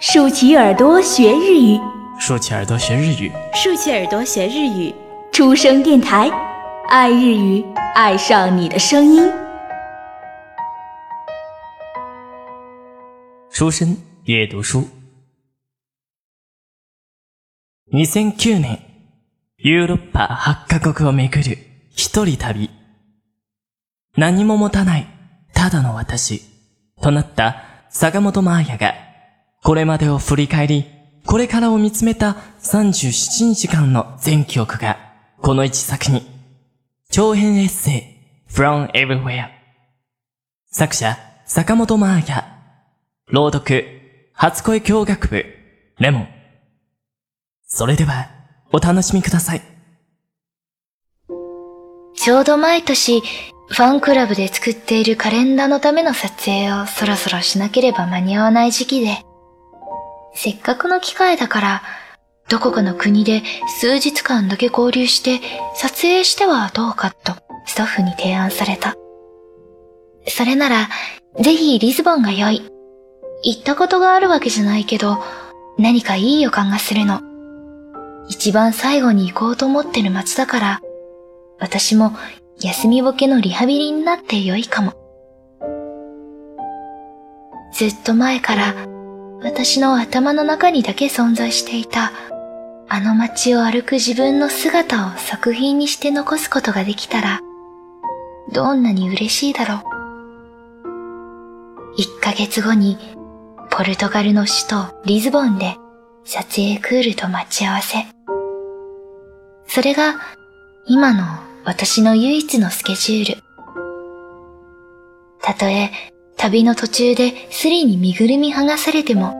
竖起耳朵学日语，竖起耳朵学日语，竖起耳朵学日语。出生电台，爱日语，爱上你的声音。书生阅读书。2009年、ヨーロッパ8カ国を巡る一人旅。何も持たない、ただの私、となった坂本真綾が、 これまでを振り返り、これからを見つめた37日間の全記憶が、この一作に、長編エッセイ、From Everywhere。作者、坂本真綾。朗読、初恋教学部、レモン。それでは、お楽しみください。ちょうど毎年、ファンクラブで作っているカレンダーのための撮影をそろそろしなければ間に合わない時期で、せっかくの機会だから、どこかの国で数日間だけ合流して撮影してはどうかとスタッフに提案された。それなら、ぜひリズボンが良い。行ったことがあるわけじゃないけど、何かいい予感がするの。一番最後に行こうと思ってる街だから、私も休みぼけのリハビリになって良いかも。ずっと前から私の頭の中にだけ存在していたあの街を歩く自分の姿を作品にして残すことができたらどんなに嬉しいだろう。一ヶ月後にポルトガルの首都リズボンで撮影クールと待ち合わせ。それが今の私の唯一のスケジュール。たとえ旅の途中でスリに身ぐるみ剥がされても、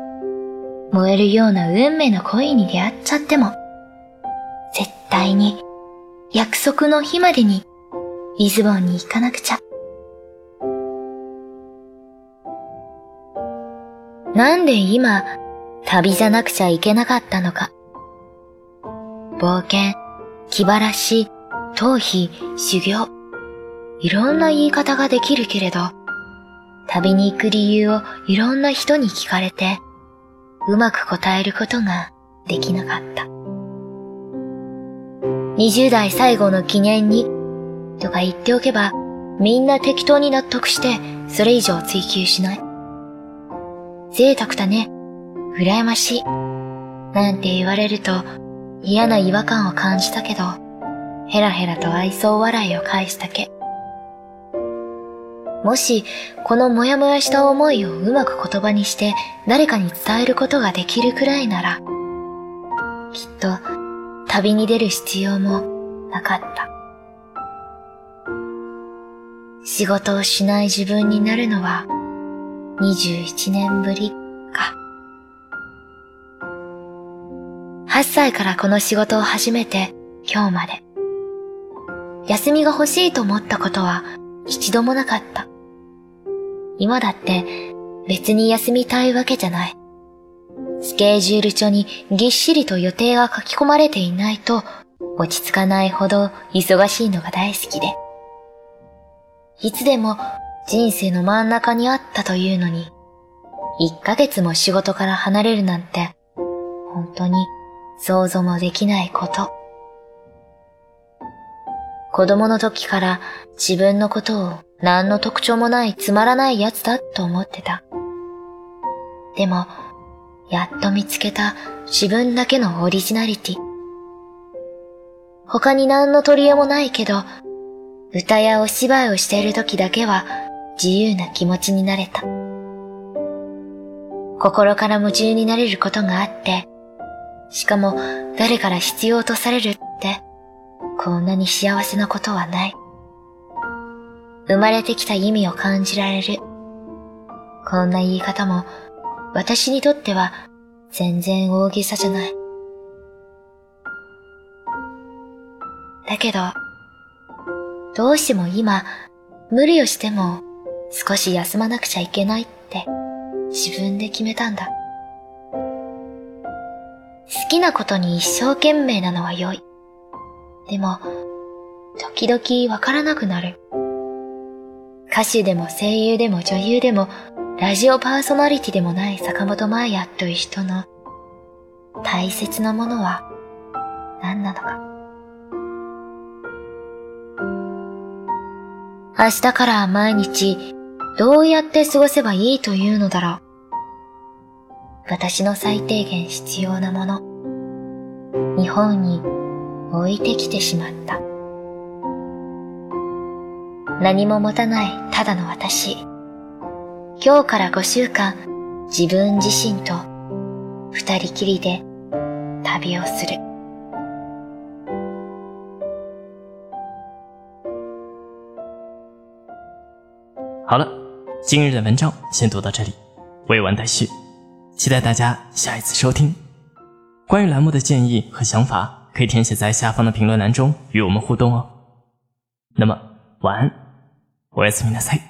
燃えるような運命の恋に出会っちゃっても、絶対に約束の日までにリズボンに行かなくちゃ。なんで今、旅じゃなくちゃいけなかったのか。冒険、気晴らし、逃避、修行。いろんな言い方ができるけれど、旅に行く理由をいろんな人に聞かれて、うまく答えることができなかった。20代最後の記念に、とか言っておけば、みんな適当に納得して、それ以上追求しない。贅沢だね。羨ましい。なんて言われると嫌な違和感を感じたけど、ヘラヘラと愛想笑いを返すだけ。もし、このモヤモヤした思いをうまく言葉にして誰かに伝えることができるくらいなら、きっと旅に出る必要もなかった。仕事をしない自分になるのは21年ぶりか。8歳からこの仕事を始めて今日まで。休みが欲しいと思ったことは一度もなかった。今だって別に休みたいわけじゃない。スケジュール帳にぎっしりと予定が書き込まれていないと落ち着かないほど忙しいのが大好きで。いつでも人生の真ん中にあったというのに、1ヶ月も仕事から離れるなんて、本当に想像もできないこと。子供の時から自分のことを何の特徴もないつまらない奴だと思ってた。でも、やっと見つけた自分だけのオリジナリティ。他に何の取り柄もないけど、歌やお芝居をしている時だけは自由な気持ちになれた。心から夢中になれることがあって、しかも誰から必要とされるって、こんなに幸せなことはない。生まれてきた意味を感じられる。こんな言い方も私にとっては全然大げさじゃない。だけど、どうしても今、無理をしても少し休まなくちゃいけないって自分で決めたんだ。好きなことに一生懸命なのは良い。でも、時々わからなくなる。歌手でも声優でも女優でもラジオパーソナリティでもない坂本真綾という人の大切なものは何なのか。明日から毎日どうやって過ごせばいいというのだろう。私の最低限必要なもの。日本に置いてきてしまった。何も持たないただの私。今日から5週間自分自身と二人きりで旅をする。好了，今日的文章先读到这里，未完待续，期待大家下一次收听。关于栏目的建议和想法，可以填写在下方的评论栏中与我们互动哦。那么晚安，おやすみなさい。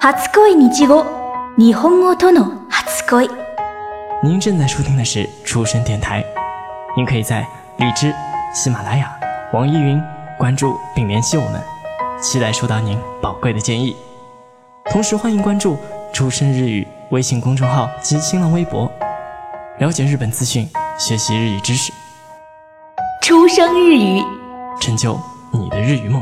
初恋日語日本語との初恋。您正在收听的是出生电台，您可以在荔枝、喜马拉雅、网易云关注并联系我们，期待收到您宝贵的建议。同时欢迎关注“出生日语”微信公众号及新浪微博，了解日本资讯， 学习日语知识，初生日语，成就你的日语梦。